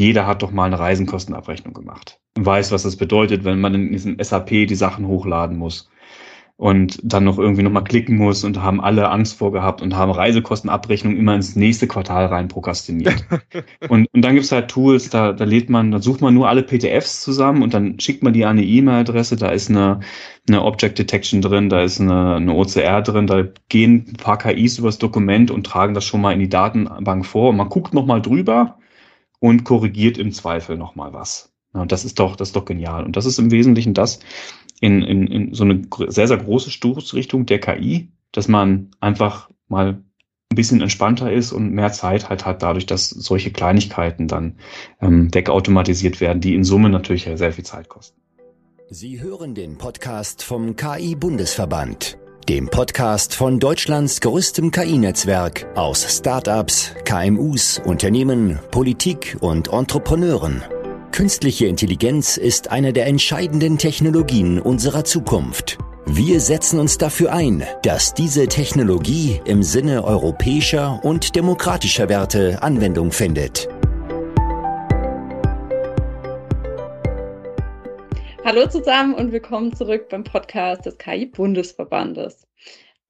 jeder hat doch mal eine Reisenkostenabrechnung gemacht und weiß, was das bedeutet, wenn man in diesem SAP die Sachen hochladen muss und dann noch irgendwie nochmal klicken muss und haben alle Angst vorgehabt und haben Reisekostenabrechnung immer ins nächste Quartal rein prokrastiniert. und, und dann gibt's halt Tools, da, da lädt man, da sucht man nur alle PDFs zusammen und dann schickt man die an eine E-Mail-Adresse, da ist eine, eine Object Detection drin, da ist eine, eine OCR drin, da gehen ein paar KIs übers Dokument und tragen das schon mal in die Datenbank vor und man guckt nochmal drüber und korrigiert im Zweifel nochmal was. Und das ist doch, das ist doch genial. Und das ist im Wesentlichen das, in, in, in so eine sehr, sehr große Stoßrichtung der KI, dass man einfach mal ein bisschen entspannter ist und mehr Zeit halt hat, dadurch, dass solche Kleinigkeiten dann ähm, wegautomatisiert werden, die in Summe natürlich sehr viel Zeit kosten. Sie hören den Podcast vom KI-Bundesverband, dem Podcast von Deutschlands größtem KI-Netzwerk aus Startups, KMUs, Unternehmen, Politik und Entrepreneuren. Künstliche Intelligenz ist eine der entscheidenden Technologien unserer Zukunft. Wir setzen uns dafür ein, dass diese Technologie im Sinne europäischer und demokratischer Werte Anwendung findet. Hallo zusammen und willkommen zurück beim Podcast des KI-Bundesverbandes.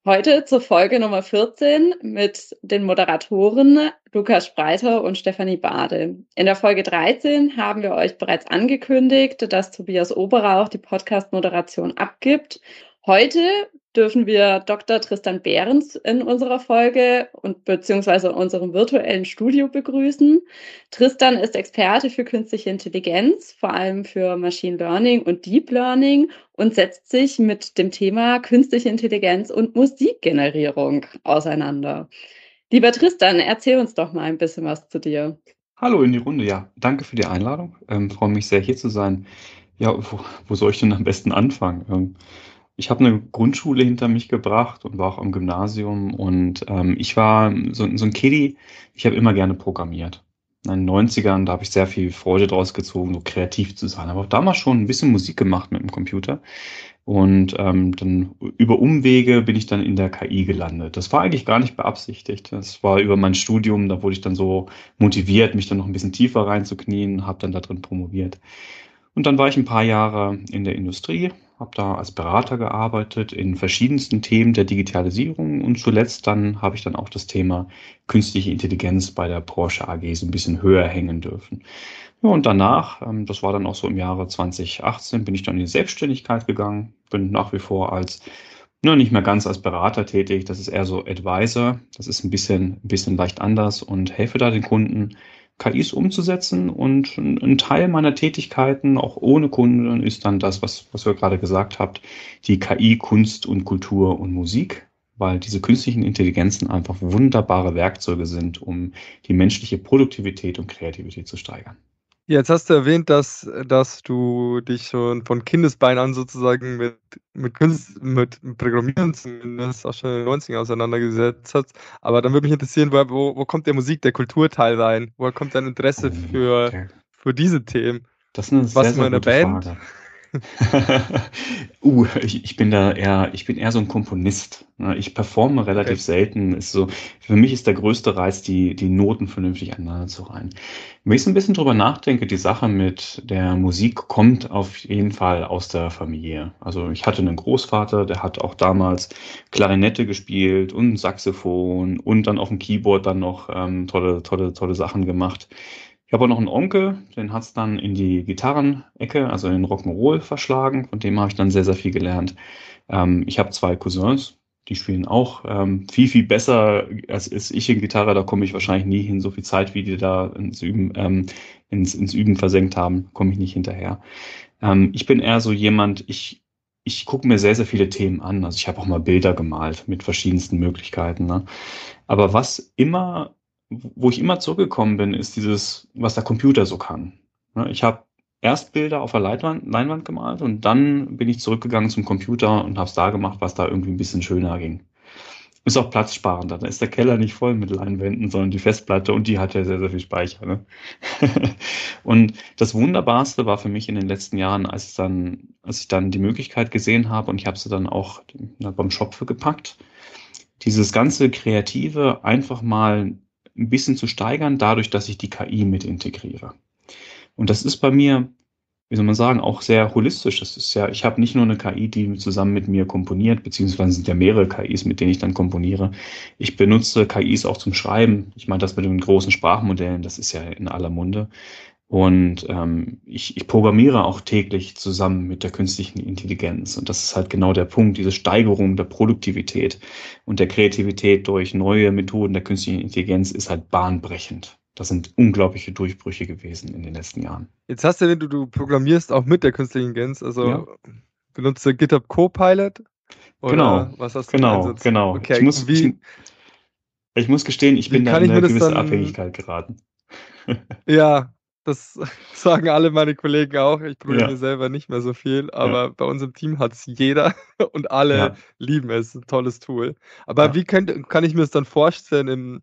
Heute zur Folge Nummer 14 mit den Moderatoren Lukas Spreiter und Stefanie Bade. In der Folge 13 haben wir euch bereits angekündigt, dass Tobias Oberauch die Podcast-Moderation abgibt. Heute dürfen wir Dr. Tristan Behrens in unserer Folge und beziehungsweise unserem virtuellen Studio begrüßen. Tristan ist Experte für künstliche Intelligenz, vor allem für Machine Learning und Deep Learning und setzt sich mit dem Thema künstliche Intelligenz und Musikgenerierung auseinander. Lieber Tristan, erzähl uns doch mal ein bisschen was zu dir. Hallo in die Runde, ja. Danke für die Einladung. Ähm, freue mich sehr, hier zu sein. Ja, wo, wo soll ich denn am besten anfangen? Ähm, ich habe eine Grundschule hinter mich gebracht und war auch am Gymnasium und ähm, ich war so, so ein Kiddie, ich habe immer gerne programmiert. In den 90ern, da habe ich sehr viel Freude draus gezogen, so kreativ zu sein. Aber auch damals schon ein bisschen Musik gemacht mit dem Computer. Und ähm, dann über Umwege bin ich dann in der KI gelandet. Das war eigentlich gar nicht beabsichtigt. Das war über mein Studium, da wurde ich dann so motiviert, mich dann noch ein bisschen tiefer reinzuknien, habe dann da drin promoviert. Und dann war ich ein paar Jahre in der Industrie, habe da als Berater gearbeitet in verschiedensten Themen der Digitalisierung und zuletzt dann habe ich dann auch das Thema künstliche Intelligenz bei der Porsche AG so ein bisschen höher hängen dürfen. Ja, und danach, ähm, das war dann auch so im Jahre 2018, bin ich dann in die Selbstständigkeit gegangen, bin nach wie vor als nur nicht mehr ganz als Berater tätig, das ist eher so Advisor, das ist ein bisschen, ein bisschen leicht anders und helfe da den Kunden KIs umzusetzen. Und ein Teil meiner Tätigkeiten, auch ohne Kunden, ist dann das, was, was ihr gerade gesagt habt, die KI Kunst und Kultur und Musik, weil diese künstlichen Intelligenzen einfach wunderbare Werkzeuge sind, um die menschliche Produktivität und Kreativität zu steigern. Jetzt hast du erwähnt, dass, dass du dich schon von Kindesbein an sozusagen mit, mit, Kunst, mit Programmieren zumindest auch schon in den 90ern auseinandergesetzt hast. Aber dann würde mich interessieren, wo, wo kommt der Musik, der Kulturteil rein? Woher kommt dein Interesse für, für diese Themen? Das ist eine Was sehr, sehr gute Band? Frage. uh, ich, ich, bin da eher, ich bin eher so ein Komponist. Ne? Ich performe relativ okay. selten. Ist so, für mich ist der größte Reiz, die, die Noten vernünftig aneinander zu reihen. Wenn ich so ein bisschen drüber nachdenke, die Sache mit der Musik kommt auf jeden Fall aus der Familie. Also ich hatte einen Großvater, der hat auch damals Klarinette gespielt und Saxophon und dann auf dem Keyboard dann noch ähm, tolle, tolle, tolle Sachen gemacht. Ich habe auch noch einen Onkel, den hat es dann in die Gitarrenecke, also in Rock'n'Roll verschlagen. Von dem habe ich dann sehr, sehr viel gelernt. Ähm, ich habe zwei Cousins, die spielen auch ähm, viel, viel besser als ist ich in Gitarre. Da komme ich wahrscheinlich nie hin. So viel Zeit, wie die da ins Üben, ähm, ins, ins Üben versenkt haben, komme ich nicht hinterher. Ähm, ich bin eher so jemand, ich, ich gucke mir sehr, sehr viele Themen an. Also ich habe auch mal Bilder gemalt mit verschiedensten Möglichkeiten. Ne? Aber was immer wo ich immer zurückgekommen bin, ist dieses, was der Computer so kann. Ich habe erst Bilder auf der Leinwand, Leinwand gemalt und dann bin ich zurückgegangen zum Computer und habe es da gemacht, was da irgendwie ein bisschen schöner ging. Ist auch platzsparender. Da ist der Keller nicht voll mit Leinwänden, sondern die Festplatte und die hat ja sehr, sehr viel Speicher. Ne? und das Wunderbarste war für mich in den letzten Jahren, als ich dann, als ich dann die Möglichkeit gesehen habe und ich habe sie dann auch beim Schopfe gepackt, dieses ganze Kreative einfach mal ein bisschen zu steigern, dadurch, dass ich die KI mit integriere. Und das ist bei mir, wie soll man sagen, auch sehr holistisch. Das ist ja, ich habe nicht nur eine KI, die zusammen mit mir komponiert, beziehungsweise sind ja mehrere KIs, mit denen ich dann komponiere. Ich benutze KIs auch zum Schreiben. Ich meine, das mit den großen Sprachmodellen, das ist ja in aller Munde. Und ähm, ich, ich programmiere auch täglich zusammen mit der künstlichen Intelligenz. Und das ist halt genau der Punkt, diese Steigerung der Produktivität und der Kreativität durch neue Methoden der künstlichen Intelligenz ist halt bahnbrechend. Das sind unglaubliche Durchbrüche gewesen in den letzten Jahren. Jetzt hast du, wenn du, du programmierst auch mit der künstlichen Intelligenz, also ja. benutzt du GitHub Copilot? genau, was hast du genau, genau. Okay, ich, muss, wie, ich, ich, muss gestehen, ich bin da in eine gewisse Abhängigkeit geraten. ja, das sagen alle meine Kollegen auch. Ich programmiere ja. selber nicht mehr so viel, aber ja. bei uns im Team hat es jeder und alle ja. lieben es. Ein tolles Tool. Aber wie könnt, kann ich mir das dann vorstellen im,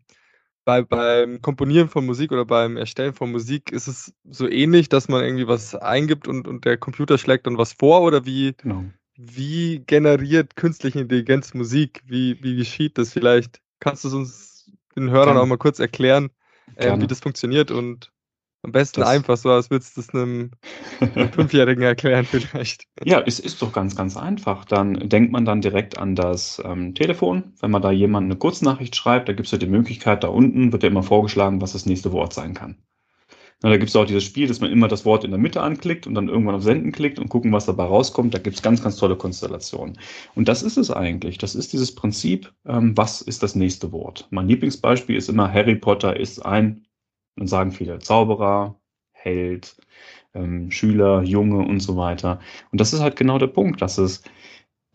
bei, beim Komponieren von Musik oder beim Erstellen von Musik? Ist es so ähnlich, dass man irgendwie was eingibt und, und der Computer schlägt dann was vor? Oder wie, genau. wie generiert künstliche Intelligenz Musik? Wie, wie geschieht das? Vielleicht kannst du es uns den Hörern auch mal kurz erklären, äh, wie das funktioniert und am besten das, einfach so, als würdest du es einem, einem Fünfjährigen erklären vielleicht. Ja, es ist doch ganz, ganz einfach. Dann denkt man dann direkt an das ähm, Telefon. Wenn man da jemand eine Kurznachricht schreibt, da gibt es ja die Möglichkeit, da unten wird ja immer vorgeschlagen, was das nächste Wort sein kann. Na, da gibt es auch dieses Spiel, dass man immer das Wort in der Mitte anklickt und dann irgendwann auf Senden klickt und gucken, was dabei rauskommt. Da gibt es ganz, ganz tolle Konstellationen. Und das ist es eigentlich. Das ist dieses Prinzip, ähm, was ist das nächste Wort. Mein Lieblingsbeispiel ist immer, Harry Potter ist ein dann sagen viele Zauberer, Held, ähm, Schüler, Junge und so weiter. Und das ist halt genau der Punkt, dass es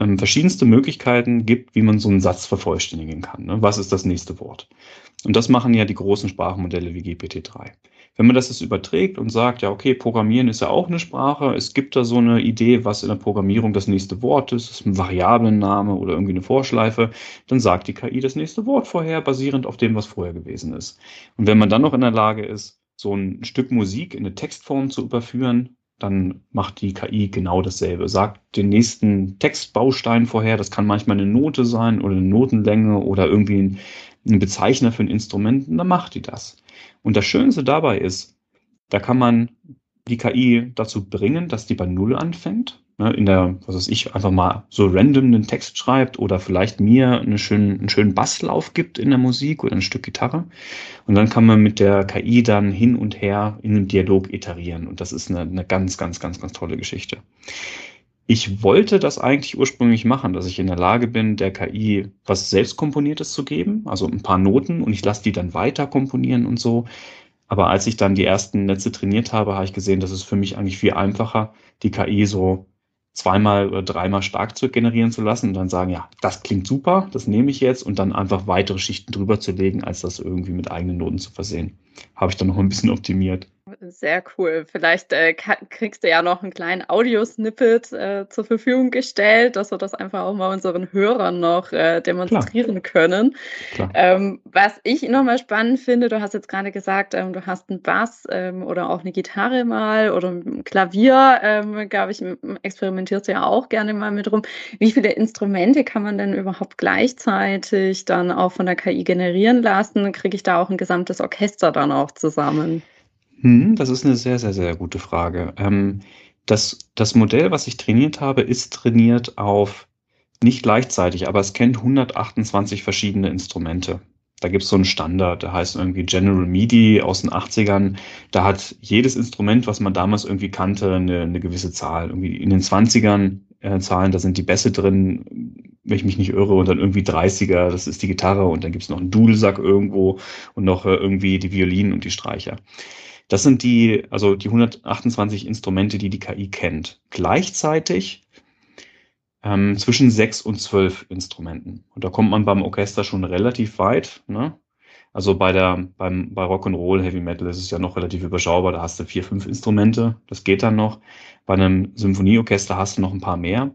ähm, verschiedenste Möglichkeiten gibt, wie man so einen Satz vervollständigen kann. Ne? Was ist das nächste Wort? Und das machen ja die großen Sprachmodelle wie GPT-3. Wenn man das jetzt überträgt und sagt, ja, okay, Programmieren ist ja auch eine Sprache, es gibt da so eine Idee, was in der Programmierung das nächste Wort ist, ist ein Variablenname oder irgendwie eine Vorschleife, dann sagt die KI das nächste Wort vorher, basierend auf dem, was vorher gewesen ist. Und wenn man dann noch in der Lage ist, so ein Stück Musik in eine Textform zu überführen, dann macht die KI genau dasselbe. Sagt den nächsten Textbaustein vorher, das kann manchmal eine Note sein oder eine Notenlänge oder irgendwie ein, ein Bezeichner für ein Instrument, und dann macht die das. Und das Schönste dabei ist, da kann man die KI dazu bringen, dass die bei Null anfängt. Ne, in der, was weiß ich, einfach mal so random einen Text schreibt oder vielleicht mir eine schönen, einen schönen Basslauf gibt in der Musik oder ein Stück Gitarre. Und dann kann man mit der KI dann hin und her in einem Dialog iterieren. Und das ist eine, eine ganz, ganz, ganz, ganz tolle Geschichte. Ich wollte das eigentlich ursprünglich machen, dass ich in der Lage bin, der KI was selbstkomponiertes zu geben, also ein paar Noten und ich lasse die dann weiter komponieren und so. Aber als ich dann die ersten Netze trainiert habe, habe ich gesehen, dass es für mich eigentlich viel einfacher, die KI so zweimal oder dreimal stark zu generieren zu lassen und dann sagen, ja, das klingt super, das nehme ich jetzt und dann einfach weitere Schichten drüber zu legen, als das irgendwie mit eigenen Noten zu versehen. Habe ich dann noch ein bisschen optimiert. Sehr cool. Vielleicht äh, kriegst du ja noch einen kleinen Audiosnippet äh, zur Verfügung gestellt, dass wir das einfach auch mal unseren Hörern noch äh, demonstrieren Klar. können. Ähm, was ich nochmal spannend finde, du hast jetzt gerade gesagt, ähm, du hast einen Bass ähm, oder auch eine Gitarre mal oder ein Klavier, ähm, glaube ich, experimentierst du ja auch gerne mal mit rum. Wie viele Instrumente kann man denn überhaupt gleichzeitig dann auch von der KI generieren lassen? Kriege ich da auch ein gesamtes Orchester dann auch zusammen? Hm, das ist eine sehr, sehr, sehr gute Frage. Ähm, das, das Modell, was ich trainiert habe, ist trainiert auf nicht gleichzeitig, aber es kennt 128 verschiedene Instrumente. Da gibt es so einen Standard, der heißt irgendwie General MIDI aus den 80ern. Da hat jedes Instrument, was man damals irgendwie kannte, eine, eine gewisse Zahl. Irgendwie in den 20ern äh, Zahlen, da sind die Bässe drin, wenn ich mich nicht irre, und dann irgendwie 30er, das ist die Gitarre und dann gibt es noch einen Dudelsack irgendwo und noch äh, irgendwie die Violinen und die Streicher. Das sind die, also die 128 Instrumente, die die KI kennt. Gleichzeitig ähm, zwischen sechs und zwölf Instrumenten. Und da kommt man beim Orchester schon relativ weit. Ne? Also bei der, beim, bei Rock'n'Roll, Heavy Metal ist es ja noch relativ überschaubar. Da hast du vier, fünf Instrumente. Das geht dann noch. Bei einem Symphonieorchester hast du noch ein paar mehr.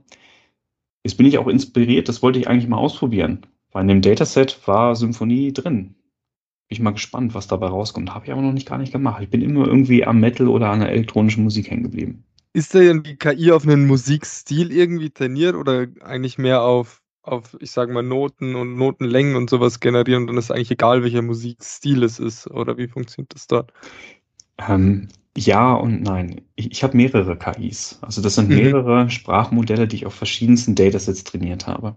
Jetzt bin ich auch inspiriert. Das wollte ich eigentlich mal ausprobieren. Bei dem Dataset war Symphonie drin bin ich mal gespannt, was dabei rauskommt. Habe ich aber noch nicht gar nicht gemacht. Ich bin immer irgendwie am Metal oder an der elektronischen Musik hängen geblieben. Ist denn die KI auf einen Musikstil irgendwie trainiert oder eigentlich mehr auf, auf, ich sage mal, Noten und Notenlängen und sowas generieren und dann ist eigentlich egal, welcher Musikstil es ist? Oder wie funktioniert das dort? Ähm, Ja und nein. Ich, ich habe mehrere KIs. Also das sind Mhm. mehrere Sprachmodelle, die ich auf verschiedensten Datasets trainiert habe.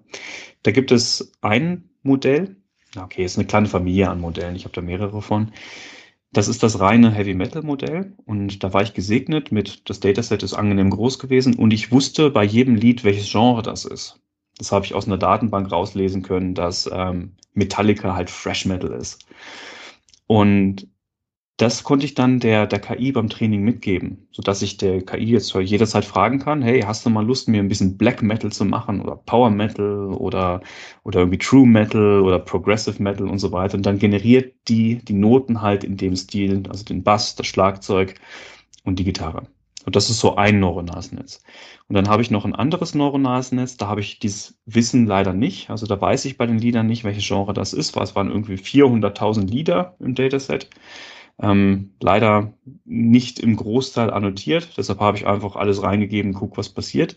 Da gibt es ein Modell, okay, ist eine kleine Familie an Modellen, ich habe da mehrere von. Das ist das reine Heavy Metal Modell und da war ich gesegnet mit, das Dataset ist angenehm groß gewesen und ich wusste bei jedem Lied, welches Genre das ist. Das habe ich aus einer Datenbank rauslesen können, dass ähm, Metallica halt Fresh Metal ist. Und das konnte ich dann der, der KI beim Training mitgeben, sodass ich der KI jetzt jederzeit fragen kann, hey, hast du mal Lust, mir ein bisschen Black Metal zu machen oder Power Metal oder, oder irgendwie True Metal oder Progressive Metal und so weiter. Und dann generiert die die Noten halt in dem Stil, also den Bass, das Schlagzeug und die Gitarre. Und das ist so ein neuronales Netz. Und dann habe ich noch ein anderes neuronales Netz, da habe ich dieses Wissen leider nicht. Also da weiß ich bei den Liedern nicht, welches Genre das ist, weil es waren irgendwie 400.000 Lieder im Dataset. Ähm, leider nicht im Großteil annotiert, deshalb habe ich einfach alles reingegeben, guck, was passiert.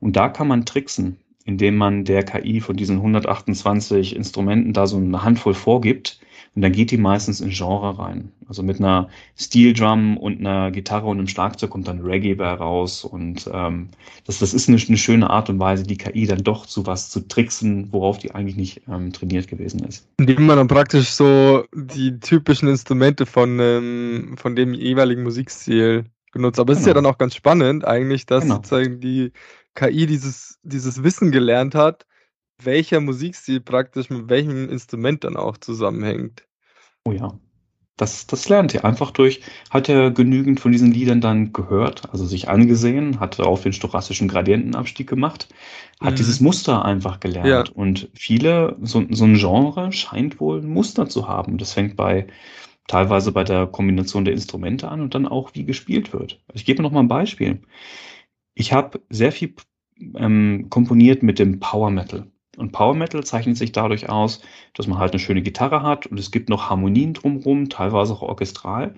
Und da kann man tricksen, indem man der KI von diesen 128 Instrumenten da so eine Handvoll vorgibt und dann geht die meistens in Genre rein. Also mit einer Steel Drum und einer Gitarre und einem Schlagzeug kommt dann Reggae bei raus. Und ähm, das, das ist eine, eine schöne Art und Weise, die KI dann doch zu was zu tricksen, worauf die eigentlich nicht ähm, trainiert gewesen ist. Indem man dann praktisch so die typischen Instrumente von, ähm, von dem jeweiligen Musikstil benutzt. Aber es ist ja Genau. dann auch ganz spannend eigentlich, dass Genau. sozusagen die KI dieses, dieses Wissen gelernt hat, welcher Musikstil praktisch mit welchem Instrument dann auch zusammenhängt. Oh ja. Das, das lernt er einfach durch, hat er genügend von diesen Liedern dann gehört, also sich angesehen, hat darauf den stochastischen Gradientenabstieg gemacht, hat Mhm. dieses Muster einfach gelernt. Ja. Und viele, so, so ein Genre scheint wohl ein Muster zu haben. Das fängt bei teilweise bei der Kombination der Instrumente an und dann auch, wie gespielt wird. Ich gebe noch mal ein Beispiel. Ich habe sehr viel ähm, komponiert mit dem Power Metal. Und Power Metal zeichnet sich dadurch aus, dass man halt eine schöne Gitarre hat und es gibt noch Harmonien drumherum, teilweise auch orchestral.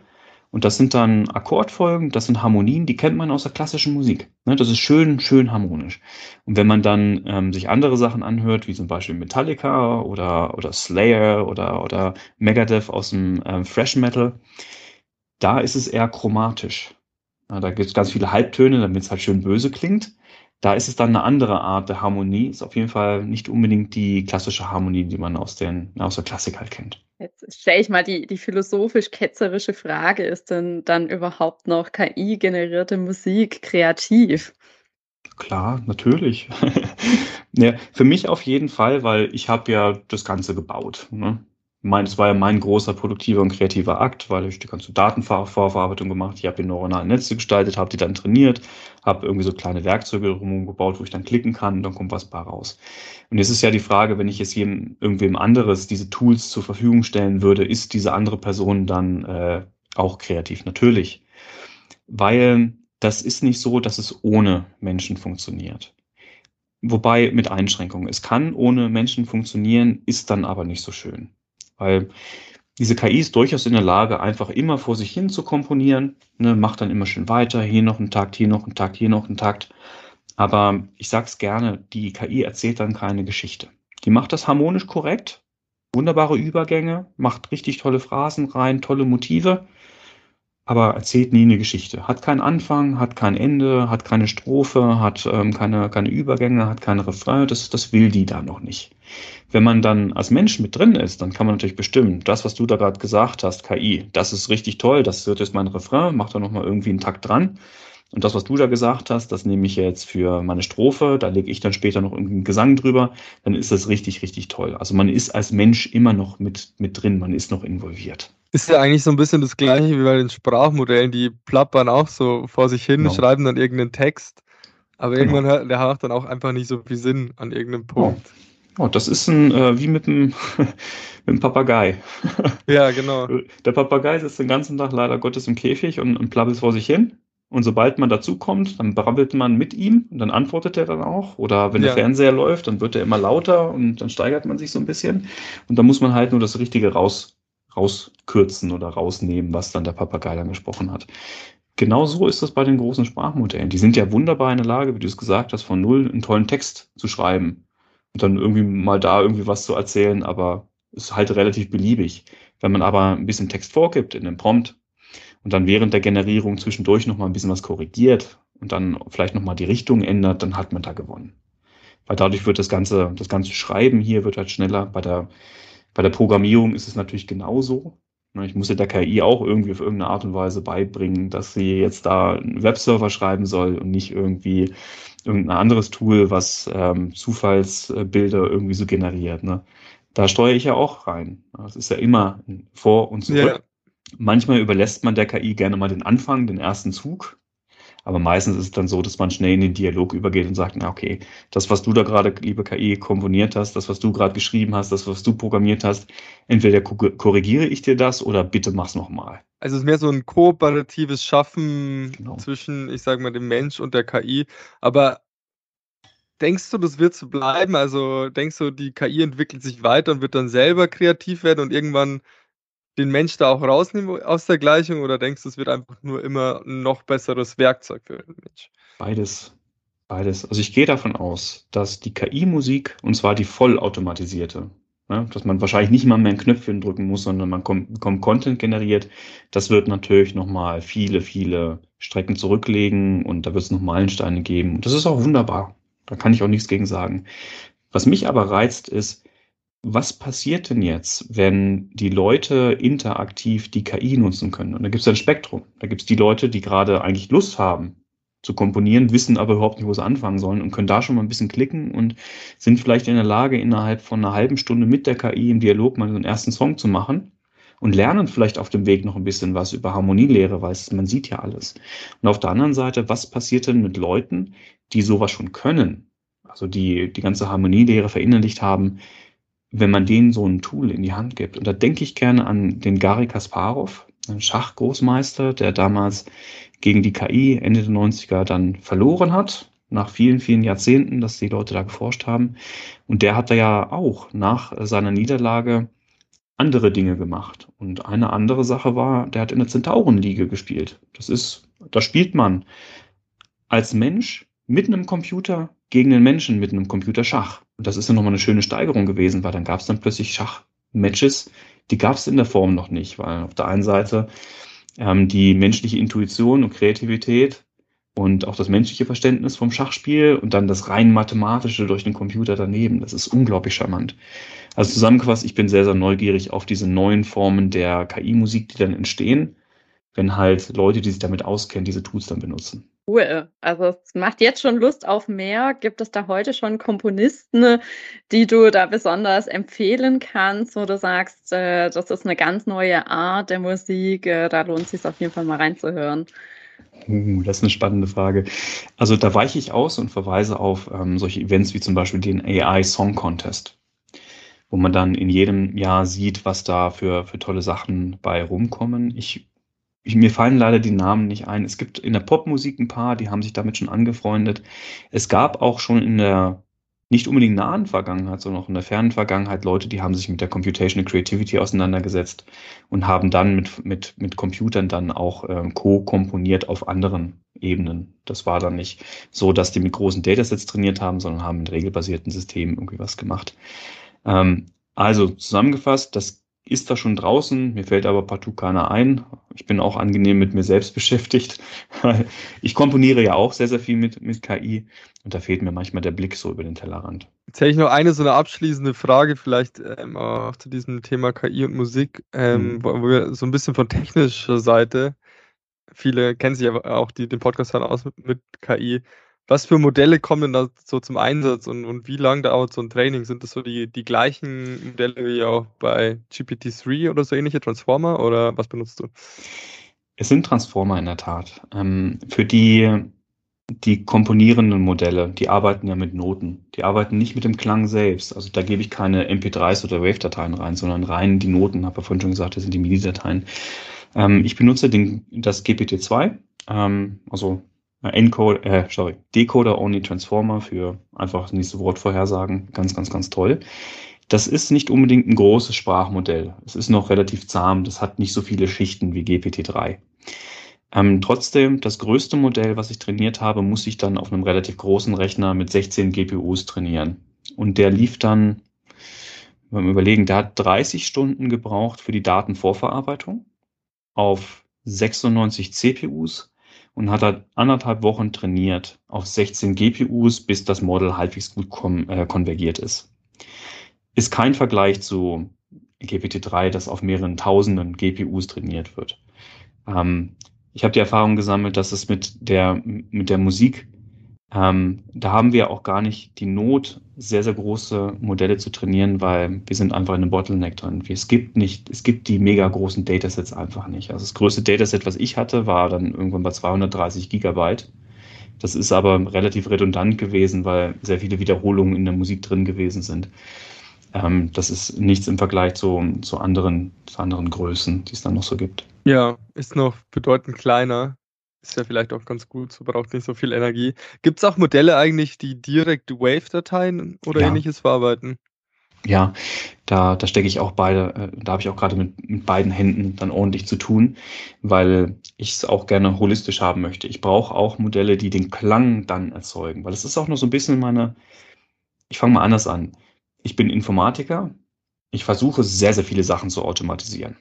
Und das sind dann Akkordfolgen, das sind Harmonien, die kennt man aus der klassischen Musik. Ne, das ist schön, schön harmonisch. Und wenn man dann ähm, sich andere Sachen anhört, wie zum Beispiel Metallica oder, oder Slayer oder, oder Megadeth aus dem ähm, Fresh Metal, da ist es eher chromatisch. Da gibt es ganz viele Halbtöne, damit es halt schön böse klingt. Da ist es dann eine andere Art der Harmonie. Ist auf jeden Fall nicht unbedingt die klassische Harmonie, die man aus, den, aus der Klassik halt kennt. Jetzt stelle ich mal die, die philosophisch-ketzerische Frage, ist denn dann überhaupt noch KI-generierte Musik kreativ? Klar, natürlich. ja, für mich auf jeden Fall, weil ich habe ja das Ganze gebaut. Ne? Mein, das war ja mein großer produktiver und kreativer Akt, weil ich die ganze Datenvorverarbeitung gemacht, ich habe die neuronalen Netze gestaltet, habe die dann trainiert, habe irgendwie so kleine Werkzeuge drumherum gebaut, wo ich dann klicken kann und dann kommt was bei raus. Und jetzt ist ja die Frage, wenn ich jetzt jedem, irgendwem anderes diese Tools zur Verfügung stellen würde, ist diese andere Person dann äh, auch kreativ? Natürlich. Weil das ist nicht so, dass es ohne Menschen funktioniert. Wobei mit Einschränkungen. Es kann ohne Menschen funktionieren, ist dann aber nicht so schön. Weil diese KI ist durchaus in der Lage, einfach immer vor sich hin zu komponieren, ne, macht dann immer schön weiter, hier noch ein Takt, hier noch ein Takt, hier noch ein Takt. Aber ich sag's gerne, die KI erzählt dann keine Geschichte. Die macht das harmonisch korrekt, wunderbare Übergänge, macht richtig tolle Phrasen rein, tolle Motive, aber erzählt nie eine Geschichte. Hat keinen Anfang, hat kein Ende, hat keine Strophe, hat ähm, keine, keine Übergänge, hat keinen Refrain. Das, das will die da noch nicht. Wenn man dann als Mensch mit drin ist, dann kann man natürlich bestimmen, das, was du da gerade gesagt hast, KI, das ist richtig toll, das wird jetzt mein Refrain, macht da nochmal irgendwie einen Takt dran. Und das, was du da gesagt hast, das nehme ich jetzt für meine Strophe, da lege ich dann später noch irgendeinen Gesang drüber, dann ist das richtig, richtig toll. Also man ist als Mensch immer noch mit, mit drin, man ist noch involviert. Ist ja eigentlich so ein bisschen das gleiche wie bei den Sprachmodellen, die plappern auch so vor sich hin, Genau. schreiben dann irgendeinen Text, aber Genau. irgendwann hat der macht dann auch einfach nicht so viel Sinn an irgendeinem Punkt. Oh, das ist ein, äh, wie mit dem, mit dem Papagei. Ja, genau. Der Papagei sitzt den ganzen Tag leider Gottes im Käfig und, und plappelt vor sich hin. Und sobald man dazukommt, dann brabbelt man mit ihm und dann antwortet er dann auch. Oder wenn Ja. der Fernseher läuft, dann wird er immer lauter und dann steigert man sich so ein bisschen. Und dann muss man halt nur das Richtige raus, rauskürzen oder rausnehmen, was dann der Papagei dann gesprochen hat. Genau so ist das bei den großen Sprachmodellen. Die sind ja wunderbar in der Lage, wie du es gesagt hast, von null einen tollen Text zu schreiben und dann irgendwie mal da irgendwie was zu erzählen, aber ist halt relativ beliebig. Wenn man aber ein bisschen Text vorgibt in dem Prompt und dann während der Generierung zwischendurch noch mal ein bisschen was korrigiert und dann vielleicht noch mal die Richtung ändert, dann hat man da gewonnen. Weil dadurch wird das ganze, das ganze Schreiben hier wird halt schneller. Bei der, bei der Programmierung ist es natürlich genauso. Ich muss ja der KI auch irgendwie auf irgendeine Art und Weise beibringen, dass sie jetzt da einen Webserver schreiben soll und nicht irgendwie irgendein anderes Tool, was ähm, Zufallsbilder irgendwie so generiert. Ne? Da steuere ich ja auch rein. Das ist ja immer vor und zurück. Ja. Manchmal überlässt man der KI gerne mal den Anfang, den ersten Zug. Aber meistens ist es dann so, dass man schnell in den Dialog übergeht und sagt, na okay, das, was du da gerade, liebe KI, komponiert hast, das, was du gerade geschrieben hast, das, was du programmiert hast, entweder korrigiere ich dir das oder bitte mach's nochmal. Also es ist mehr so ein kooperatives Schaffen genau. zwischen, ich sage mal, dem Mensch und der KI. Aber denkst du, das wird so bleiben? Also denkst du, die KI entwickelt sich weiter und wird dann selber kreativ werden und irgendwann den Mensch da auch rausnehmen aus der Gleichung oder denkst du, es wird einfach nur immer ein noch besseres Werkzeug für den Mensch? Beides. Beides. Also ich gehe davon aus, dass die KI-Musik, und zwar die vollautomatisierte, ne, dass man wahrscheinlich nicht mal mehr ein Knöpfchen drücken muss, sondern man kommt, kommt Content generiert, das wird natürlich nochmal viele, viele Strecken zurücklegen und da wird es noch Meilensteine geben. Und das ist auch wunderbar. Da kann ich auch nichts gegen sagen. Was mich aber reizt, ist, was passiert denn jetzt, wenn die Leute interaktiv die KI nutzen können? Und da gibt es ein Spektrum. Da gibt es die Leute, die gerade eigentlich Lust haben zu komponieren, wissen aber überhaupt nicht, wo sie anfangen sollen und können da schon mal ein bisschen klicken und sind vielleicht in der Lage, innerhalb von einer halben Stunde mit der KI im Dialog mal so einen ersten Song zu machen und lernen vielleicht auf dem Weg noch ein bisschen was über Harmonielehre, weil man sieht ja alles. Und auf der anderen Seite, was passiert denn mit Leuten, die sowas schon können? Also die die ganze Harmonielehre verinnerlicht haben, wenn man denen so ein Tool in die Hand gibt. Und da denke ich gerne an den Gary Kasparov, einen Schachgroßmeister, der damals gegen die KI Ende der 90er dann verloren hat, nach vielen, vielen Jahrzehnten, dass die Leute da geforscht haben. Und der hat da ja auch nach seiner Niederlage andere Dinge gemacht. Und eine andere Sache war, der hat in der Zentaurenliga gespielt. Das ist, da spielt man als Mensch mit einem Computer gegen den Menschen mit einem Computer Schach. Und das ist ja nochmal eine schöne Steigerung gewesen, weil dann gab es dann plötzlich Schachmatches, die gab es in der Form noch nicht, weil auf der einen Seite ähm, die menschliche Intuition und Kreativität und auch das menschliche Verständnis vom Schachspiel und dann das rein mathematische durch den Computer daneben. Das ist unglaublich charmant. Also zusammengefasst, ich bin sehr, sehr neugierig auf diese neuen Formen der KI-Musik, die dann entstehen, wenn halt Leute, die sich damit auskennen, diese Tools dann benutzen. Cool. Also es macht jetzt schon Lust auf mehr. Gibt es da heute schon Komponisten, die du da besonders empfehlen kannst, wo du sagst, äh, das ist eine ganz neue Art der Musik, äh, da lohnt es sich auf jeden Fall mal reinzuhören? Uh, das ist eine spannende Frage. Also da weiche ich aus und verweise auf ähm, solche Events wie zum Beispiel den AI Song Contest, wo man dann in jedem Jahr sieht, was da für, für tolle Sachen bei rumkommen. Ich ich, mir fallen leider die Namen nicht ein. Es gibt in der Popmusik ein paar, die haben sich damit schon angefreundet. Es gab auch schon in der nicht unbedingt nahen Vergangenheit, sondern auch in der fernen Vergangenheit Leute, die haben sich mit der Computational Creativity auseinandergesetzt und haben dann mit, mit, mit Computern dann auch äh, co-komponiert auf anderen Ebenen. Das war dann nicht so, dass die mit großen Datasets trainiert haben, sondern haben mit regelbasierten Systemen irgendwie was gemacht. Ähm, also zusammengefasst, das ist da schon draußen, mir fällt aber partout keiner ein. Ich bin auch angenehm mit mir selbst beschäftigt. ich komponiere ja auch sehr, sehr viel mit, mit KI und da fehlt mir manchmal der Blick so über den Tellerrand. Jetzt hätte ich noch eine so eine abschließende Frage vielleicht ähm, auch zu diesem Thema KI und Musik, ähm, mhm. wo, wo wir so ein bisschen von technischer Seite, viele kennen sich ja auch, die den Podcast hören, aus mit, mit KI, was für Modelle kommen da so zum Einsatz und, und wie lange dauert so ein Training? Sind das so die, die gleichen Modelle wie auch bei GPT-3 oder so ähnliche Transformer oder was benutzt du? Es sind Transformer in der Tat. Ähm, für die, die komponierenden Modelle, die arbeiten ja mit Noten. Die arbeiten nicht mit dem Klang selbst. Also da gebe ich keine MP3s oder Wave-Dateien rein, sondern rein die Noten, habe ich vorhin schon gesagt, das sind die MIDI-Dateien. Ähm, ich benutze den, das GPT-2, ähm, also Encode, äh, sorry, Decoder Only Transformer für einfach das nächste Wort vorhersagen. Ganz, ganz, ganz toll. Das ist nicht unbedingt ein großes Sprachmodell. Es ist noch relativ zahm. Das hat nicht so viele Schichten wie GPT-3. Ähm, trotzdem, das größte Modell, was ich trainiert habe, muss ich dann auf einem relativ großen Rechner mit 16 GPUs trainieren. Und der lief dann, wir überlegen, der hat 30 Stunden gebraucht für die Datenvorverarbeitung auf 96 CPUs und hat halt anderthalb Wochen trainiert auf 16 GPUs, bis das Model halbwegs gut äh, konvergiert ist. Ist kein Vergleich zu GPT-3, das auf mehreren tausenden GPUs trainiert wird. Ähm, ich habe die Erfahrung gesammelt, dass es mit der, mit der Musik ähm, da haben wir auch gar nicht die Not, sehr, sehr große Modelle zu trainieren, weil wir sind einfach in einem Bottleneck drin. Es gibt nicht, es gibt die mega großen Datasets einfach nicht. Also das größte Dataset, was ich hatte, war dann irgendwann bei 230 Gigabyte. Das ist aber relativ redundant gewesen, weil sehr viele Wiederholungen in der Musik drin gewesen sind. Ähm, das ist nichts im Vergleich zu, zu, anderen, zu anderen Größen, die es dann noch so gibt. Ja, ist noch bedeutend kleiner. Ist ja vielleicht auch ganz gut, so braucht nicht so viel Energie. Gibt es auch Modelle eigentlich, die direkt Wave-Dateien oder ja. ähnliches verarbeiten? Ja, da, da stecke ich auch beide, äh, da habe ich auch gerade mit, mit beiden Händen dann ordentlich zu tun, weil ich es auch gerne holistisch haben möchte. Ich brauche auch Modelle, die den Klang dann erzeugen, weil es ist auch noch so ein bisschen meine, ich fange mal anders an. Ich bin Informatiker, ich versuche sehr, sehr viele Sachen zu automatisieren.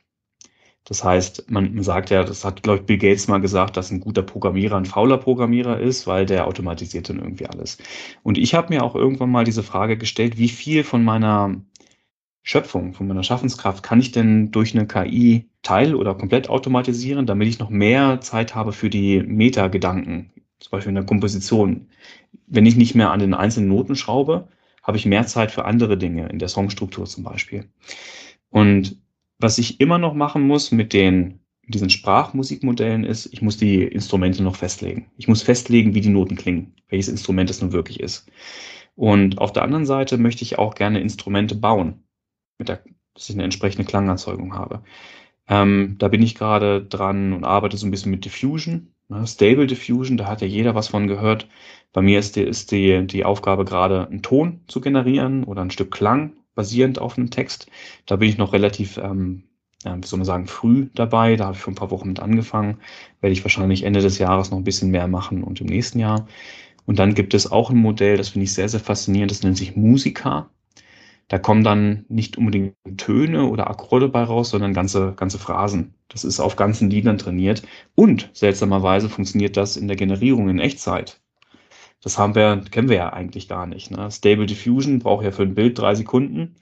Das heißt, man, sagt ja, das hat, glaube ich, Bill Gates mal gesagt, dass ein guter Programmierer ein fauler Programmierer ist, weil der automatisiert dann irgendwie alles. Und ich habe mir auch irgendwann mal diese Frage gestellt, wie viel von meiner Schöpfung, von meiner Schaffenskraft kann ich denn durch eine KI teil- oder komplett automatisieren, damit ich noch mehr Zeit habe für die Metagedanken, zum Beispiel in der Komposition. Wenn ich nicht mehr an den einzelnen Noten schraube, habe ich mehr Zeit für andere Dinge, in der Songstruktur zum Beispiel. Und was ich immer noch machen muss mit den diesen Sprachmusikmodellen ist, ich muss die Instrumente noch festlegen. Ich muss festlegen, wie die Noten klingen, welches Instrument es nun wirklich ist. Und auf der anderen Seite möchte ich auch gerne Instrumente bauen, mit der, dass ich eine entsprechende Klangerzeugung habe. Ähm, da bin ich gerade dran und arbeite so ein bisschen mit Diffusion, ne, Stable Diffusion, da hat ja jeder was von gehört. Bei mir ist die, ist die, die Aufgabe gerade, einen Ton zu generieren oder ein Stück Klang basierend auf einem Text. Da bin ich noch relativ, ähm, ja, wie soll man sagen, früh dabei. Da habe ich vor ein paar Wochen mit angefangen. Werde ich wahrscheinlich Ende des Jahres noch ein bisschen mehr machen und im nächsten Jahr. Und dann gibt es auch ein Modell, das finde ich sehr, sehr faszinierend, das nennt sich Musica. Da kommen dann nicht unbedingt Töne oder Akkorde bei raus, sondern ganze, ganze Phrasen. Das ist auf ganzen Liedern trainiert. Und seltsamerweise funktioniert das in der Generierung in Echtzeit. Das haben wir, kennen wir ja eigentlich gar nicht. Ne? Stable Diffusion braucht ja für ein Bild drei Sekunden.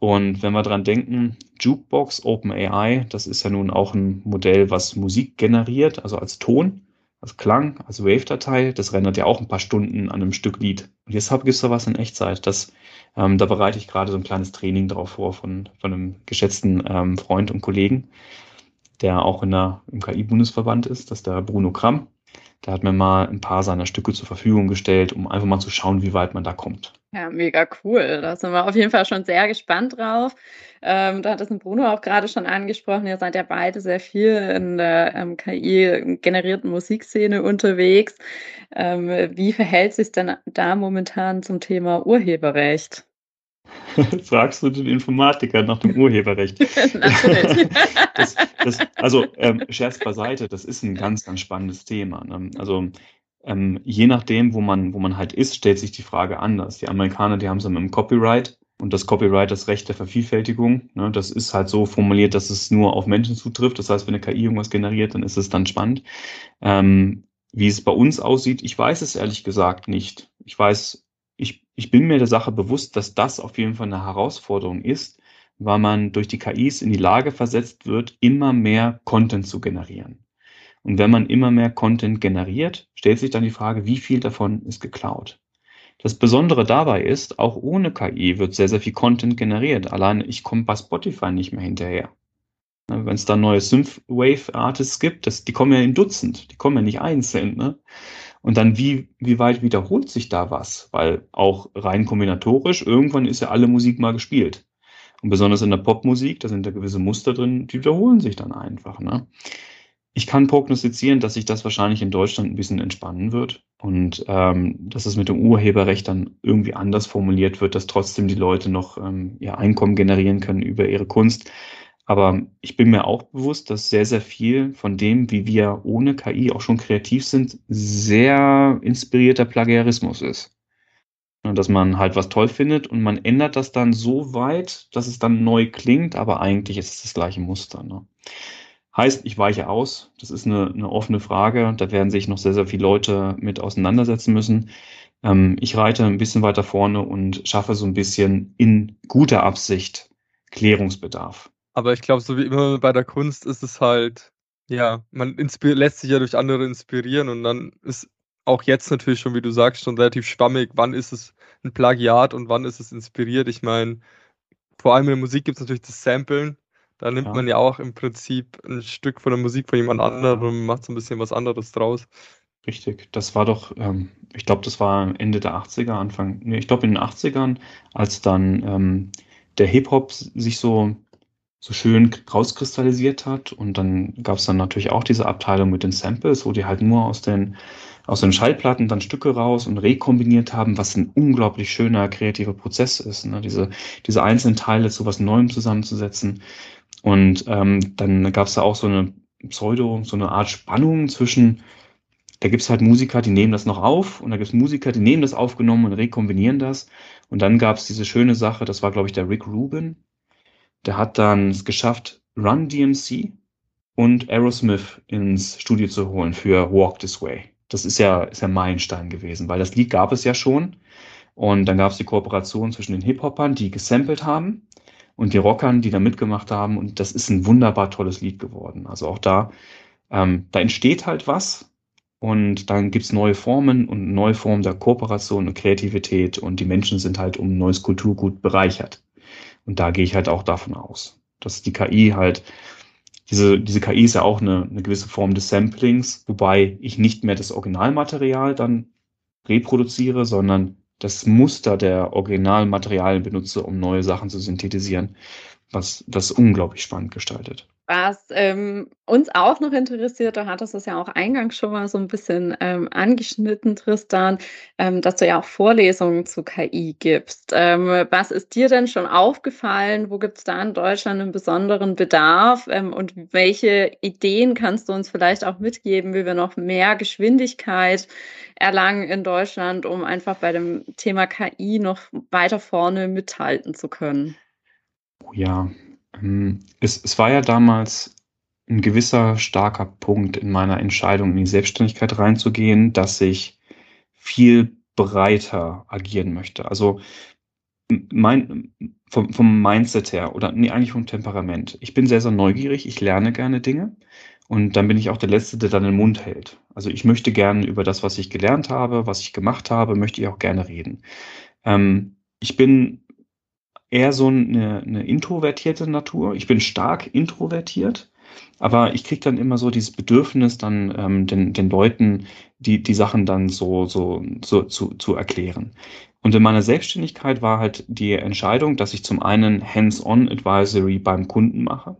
Und wenn wir dran denken, Jukebox, OpenAI, das ist ja nun auch ein Modell, was Musik generiert, also als Ton, als Klang, als Wave-Datei. Das rendert ja auch ein paar Stunden an einem Stück Lied. Und jetzt gibt es da was in Echtzeit. Das, ähm, da bereite ich gerade so ein kleines Training drauf vor von, von einem geschätzten ähm, Freund und Kollegen, der auch in der, im KI-Bundesverband ist, das ist der Bruno Kramm. Der hat mir mal ein paar seiner Stücke zur Verfügung gestellt, um einfach mal zu schauen, wie weit man da kommt. Ja, mega cool. Da sind wir auf jeden Fall schon sehr gespannt drauf. Ähm, da hat es Bruno auch gerade schon angesprochen. Ihr seid ja beide sehr viel in der ähm, KI-generierten Musikszene unterwegs. Ähm, wie verhält sich denn da momentan zum Thema Urheberrecht? Fragst du den Informatiker nach dem Urheberrecht? das, das, also ähm, Scherz beiseite, das ist ein ganz, ganz spannendes Thema. Ne? Also ähm, je nachdem, wo man, wo man halt ist, stellt sich die Frage anders. Die Amerikaner, die haben es ja mit dem Copyright und das Copyright, das Recht der Vervielfältigung, ne, das ist halt so formuliert, dass es nur auf Menschen zutrifft. Das heißt, wenn eine KI irgendwas generiert, dann ist es dann spannend. Ähm, wie es bei uns aussieht, ich weiß es ehrlich gesagt nicht. Ich weiß ich, bin mir der Sache bewusst, dass das auf jeden Fall eine Herausforderung ist, weil man durch die KIs in die Lage versetzt wird, immer mehr Content zu generieren. Und wenn man immer mehr Content generiert, stellt sich dann die Frage, wie viel davon ist geklaut? Das Besondere dabei ist, auch ohne KI wird sehr, sehr viel Content generiert. Allein ich komme bei Spotify nicht mehr hinterher. Ne, wenn es da neue Synthwave-Artists gibt, das, die kommen ja in Dutzend, die kommen ja nicht einzeln. Ne? Und dann, wie, wie weit wiederholt sich da was? Weil auch rein kombinatorisch, irgendwann ist ja alle Musik mal gespielt. Und besonders in der Popmusik, da sind da gewisse Muster drin, die wiederholen sich dann einfach. Ne? Ich kann prognostizieren, dass sich das wahrscheinlich in Deutschland ein bisschen entspannen wird und ähm, dass es mit dem Urheberrecht dann irgendwie anders formuliert wird, dass trotzdem die Leute noch ähm, ihr Einkommen generieren können über ihre Kunst. Aber ich bin mir auch bewusst, dass sehr, sehr viel von dem, wie wir ohne KI auch schon kreativ sind, sehr inspirierter Plagiarismus ist. Dass man halt was toll findet und man ändert das dann so weit, dass es dann neu klingt, aber eigentlich ist es das gleiche Muster. Ne? Heißt, ich weiche aus. Das ist eine, eine offene Frage. Da werden sich noch sehr, sehr viele Leute mit auseinandersetzen müssen. Ähm, ich reite ein bisschen weiter vorne und schaffe so ein bisschen in guter Absicht Klärungsbedarf. Aber ich glaube, so wie immer bei der Kunst ist es halt, ja, man lässt sich ja durch andere inspirieren und dann ist auch jetzt natürlich schon, wie du sagst, schon relativ schwammig, wann ist es ein Plagiat und wann ist es inspiriert. Ich meine, vor allem in der Musik gibt es natürlich das Samplen. Da nimmt ja. man ja auch im Prinzip ein Stück von der Musik von jemand anderem und macht so ein bisschen was anderes draus. Richtig, das war doch, ähm, ich glaube, das war Ende der 80er, Anfang, nee, ich glaube in den 80ern, als dann ähm, der Hip-Hop sich so, so schön rauskristallisiert hat und dann gab es dann natürlich auch diese Abteilung mit den Samples, wo die halt nur aus den aus den Schallplatten dann Stücke raus und rekombiniert haben, was ein unglaublich schöner kreativer Prozess ist, ne? diese, diese einzelnen Teile zu was Neuem zusammenzusetzen. Und ähm, dann gab es da auch so eine Pseudo, so eine Art Spannung zwischen, da gibt es halt Musiker, die nehmen das noch auf und da gibt es Musiker, die nehmen das aufgenommen und rekombinieren das. Und dann gab es diese schöne Sache, das war, glaube ich, der Rick Rubin, der hat dann es geschafft, Run DMC und Aerosmith ins Studio zu holen für Walk This Way das ist ja, ist ja Meilenstein gewesen, weil das Lied gab es ja schon. Und dann gab es die Kooperation zwischen den Hip-Hopern, die gesampelt haben, und die Rockern, die da mitgemacht haben. Und das ist ein wunderbar tolles Lied geworden. Also auch da, ähm, da entsteht halt was. Und dann gibt's neue Formen und neue Formen der Kooperation und Kreativität. Und die Menschen sind halt um neues Kulturgut bereichert. Und da gehe ich halt auch davon aus, dass die KI halt diese, diese KI ist ja auch eine, eine gewisse Form des Samplings, wobei ich nicht mehr das Originalmaterial dann reproduziere, sondern das Muster der Originalmaterialien benutze, um neue Sachen zu synthetisieren, was das unglaublich spannend gestaltet. Was ähm, uns auch noch interessiert, da hattest du es ja auch eingangs schon mal so ein bisschen ähm, angeschnitten, Tristan, ähm, dass du ja auch Vorlesungen zu KI gibst. Ähm, was ist dir denn schon aufgefallen? Wo gibt es da in Deutschland einen besonderen Bedarf? Ähm, und welche Ideen kannst du uns vielleicht auch mitgeben, wie wir noch mehr Geschwindigkeit erlangen in Deutschland, um einfach bei dem Thema KI noch weiter vorne mithalten zu können? Oh ja, es, es war ja damals ein gewisser starker Punkt in meiner Entscheidung, in die Selbstständigkeit reinzugehen, dass ich viel breiter agieren möchte. Also mein, vom, vom Mindset her oder nee, eigentlich vom Temperament. Ich bin sehr, sehr neugierig, ich lerne gerne Dinge und dann bin ich auch der Letzte, der dann den Mund hält. Also ich möchte gerne über das, was ich gelernt habe, was ich gemacht habe, möchte ich auch gerne reden. Ähm, ich bin eher so eine, eine introvertierte Natur. Ich bin stark introvertiert, aber ich kriege dann immer so dieses Bedürfnis, dann ähm, den, den Leuten die, die Sachen dann so, so, so zu, zu erklären. Und in meiner Selbstständigkeit war halt die Entscheidung, dass ich zum einen Hands-on Advisory beim Kunden mache.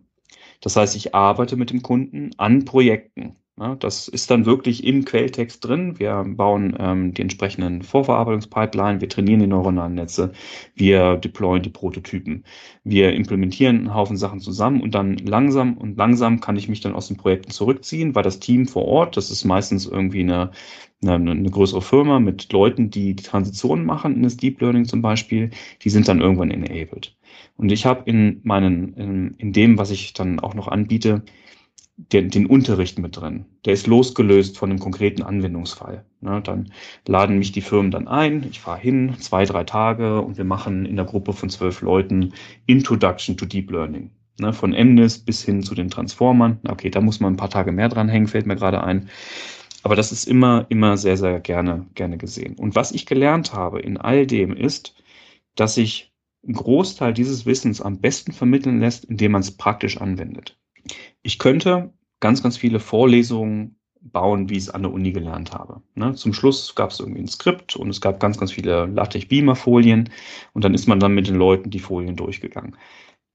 Das heißt, ich arbeite mit dem Kunden an Projekten. Ja, das ist dann wirklich im Quelltext drin. Wir bauen ähm, die entsprechenden Vorverarbeitungspipeline, wir trainieren die neuronalen Netze, wir deployen die Prototypen, wir implementieren einen Haufen Sachen zusammen und dann langsam und langsam kann ich mich dann aus den Projekten zurückziehen, weil das Team vor Ort, das ist meistens irgendwie eine, eine, eine größere Firma mit Leuten, die die Transition machen in das Deep Learning zum Beispiel, die sind dann irgendwann enabled. Und ich habe in meinen, in, in dem, was ich dann auch noch anbiete, den, den Unterricht mit drin. Der ist losgelöst von einem konkreten Anwendungsfall. Ne, dann laden mich die Firmen dann ein, ich fahre hin, zwei, drei Tage und wir machen in der Gruppe von zwölf Leuten Introduction to Deep Learning. Ne, von MNIS bis hin zu den Transformern. Okay, da muss man ein paar Tage mehr dran hängen, fällt mir gerade ein. Aber das ist immer, immer sehr, sehr gerne, gerne gesehen. Und was ich gelernt habe in all dem ist, dass sich ein Großteil dieses Wissens am besten vermitteln lässt, indem man es praktisch anwendet. Ich könnte ganz, ganz viele Vorlesungen bauen, wie ich es an der Uni gelernt habe. Ne? Zum Schluss gab es irgendwie ein Skript und es gab ganz, ganz viele LaTeX-Beamer-Folien und dann ist man dann mit den Leuten die Folien durchgegangen.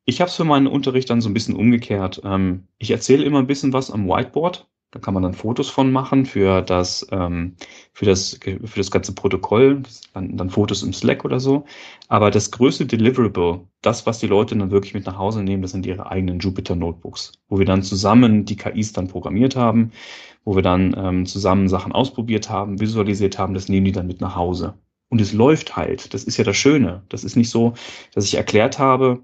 Ich habe es für meinen Unterricht dann so ein bisschen umgekehrt. Ähm, ich erzähle immer ein bisschen was am Whiteboard da kann man dann Fotos von machen für das, ähm, für das, für das ganze Protokoll, dann, dann Fotos im Slack oder so. Aber das größte Deliverable, das, was die Leute dann wirklich mit nach Hause nehmen, das sind ihre eigenen Jupyter Notebooks, wo wir dann zusammen die KIs dann programmiert haben, wo wir dann ähm, zusammen Sachen ausprobiert haben, visualisiert haben, das nehmen die dann mit nach Hause. Und es läuft halt. Das ist ja das Schöne. Das ist nicht so, dass ich erklärt habe,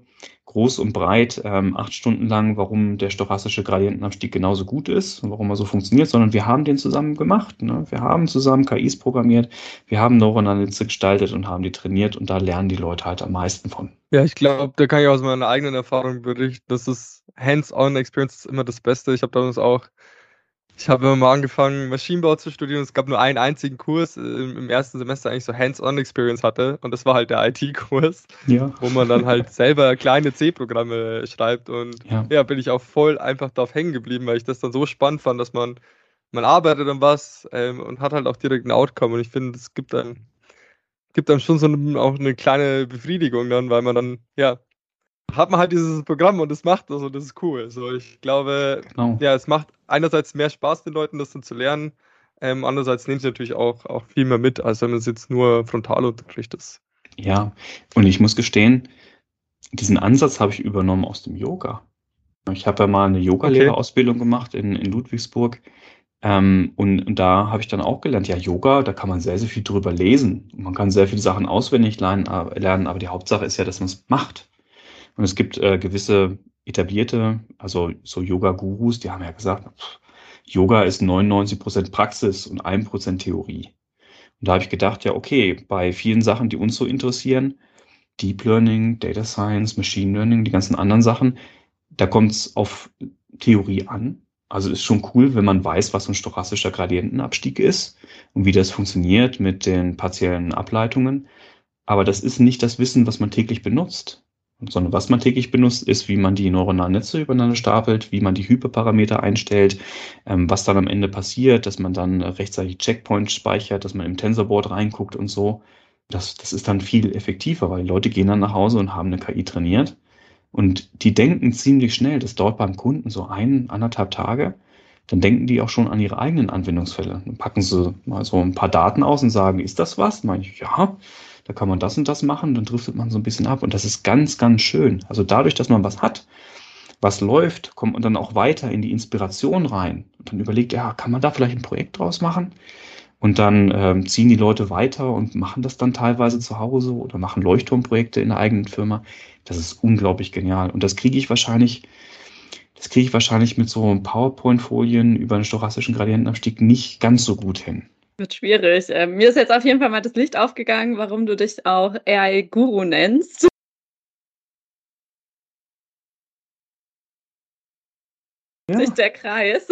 groß und breit, ähm, acht Stunden lang, warum der stochastische Gradientenabstieg genauso gut ist und warum er so funktioniert, sondern wir haben den zusammen gemacht. Ne? Wir haben zusammen KIs programmiert, wir haben neuronale gestaltet und haben die trainiert und da lernen die Leute halt am meisten von. Ja, ich glaube, da kann ich aus meiner eigenen Erfahrung berichten, das ist Hands-on-Experience immer das Beste. Ich habe damals auch ich habe mal angefangen, Maschinenbau zu studieren. Es gab nur einen einzigen Kurs äh, im ersten Semester, eigentlich so Hands-on-Experience hatte. Und das war halt der IT-Kurs, ja. wo man dann halt selber kleine C-Programme schreibt. Und ja. ja. bin ich auch voll einfach darauf hängen geblieben, weil ich das dann so spannend fand, dass man, man arbeitet an was ähm, und hat halt auch direkt ein Outcome. Und ich finde, es gibt dann, gibt dann schon so eine, auch eine kleine Befriedigung dann, weil man dann, ja, hat man halt dieses Programm und es macht das und das ist cool. So, ich glaube, genau. ja, es macht einerseits mehr Spaß, den Leuten das dann zu lernen. Ähm, andererseits nehmen sie natürlich auch, auch viel mehr mit, als wenn man es jetzt nur Frontalunterricht ist. Ja, und ich muss gestehen, diesen Ansatz habe ich übernommen aus dem Yoga. Ich habe ja mal eine Yogalehrerausbildung okay. gemacht in, in Ludwigsburg. Ähm, und, und, da habe ich dann auch gelernt, ja, Yoga, da kann man sehr, sehr viel drüber lesen. Man kann sehr viele Sachen auswendig lernen, lernen aber die Hauptsache ist ja, dass man es macht. Und es gibt äh, gewisse etablierte, also so Yoga-Gurus, die haben ja gesagt, pff, Yoga ist 99 Prozent Praxis und 1% Theorie. Und da habe ich gedacht, ja, okay, bei vielen Sachen, die uns so interessieren, Deep Learning, Data Science, Machine Learning, die ganzen anderen Sachen, da kommt es auf Theorie an. Also ist schon cool, wenn man weiß, was ein stochastischer Gradientenabstieg ist und wie das funktioniert mit den partiellen Ableitungen. Aber das ist nicht das Wissen, was man täglich benutzt sondern was man täglich benutzt, ist, wie man die neuronalen Netze übereinander stapelt, wie man die Hyperparameter einstellt, ähm, was dann am Ende passiert, dass man dann rechtzeitig Checkpoints speichert, dass man im Tensorboard reinguckt und so. Das, das ist dann viel effektiver, weil Leute gehen dann nach Hause und haben eine KI trainiert. Und die denken ziemlich schnell, das dauert beim Kunden so ein, anderthalb Tage. Dann denken die auch schon an ihre eigenen Anwendungsfälle. Dann packen sie mal so ein paar Daten aus und sagen, ist das was? Meine ich, ja da kann man das und das machen, dann driftet man so ein bisschen ab und das ist ganz, ganz schön. Also dadurch, dass man was hat, was läuft, kommt man dann auch weiter in die Inspiration rein und dann überlegt, ja, kann man da vielleicht ein Projekt draus machen? Und dann ähm, ziehen die Leute weiter und machen das dann teilweise zu Hause oder machen Leuchtturmprojekte in der eigenen Firma. Das ist unglaublich genial. Und das kriege ich wahrscheinlich, das kriege ich wahrscheinlich mit so PowerPoint-Folien über einen stochastischen Gradientenabstieg nicht ganz so gut hin. Wird schwierig. Ähm, mir ist jetzt auf jeden Fall mal das Licht aufgegangen, warum du dich auch AI-Guru nennst. Ja. Sich der Kreis.